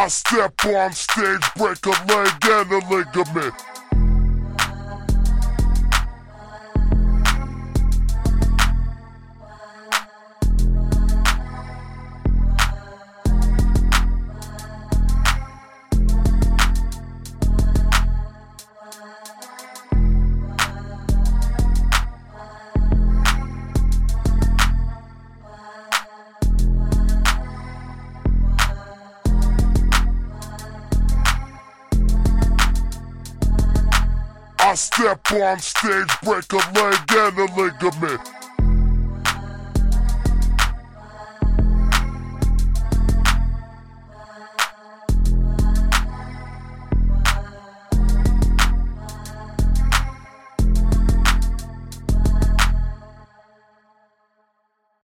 I step on stage, break a leg and a ligament. I step on stage, break a leg and a ligament.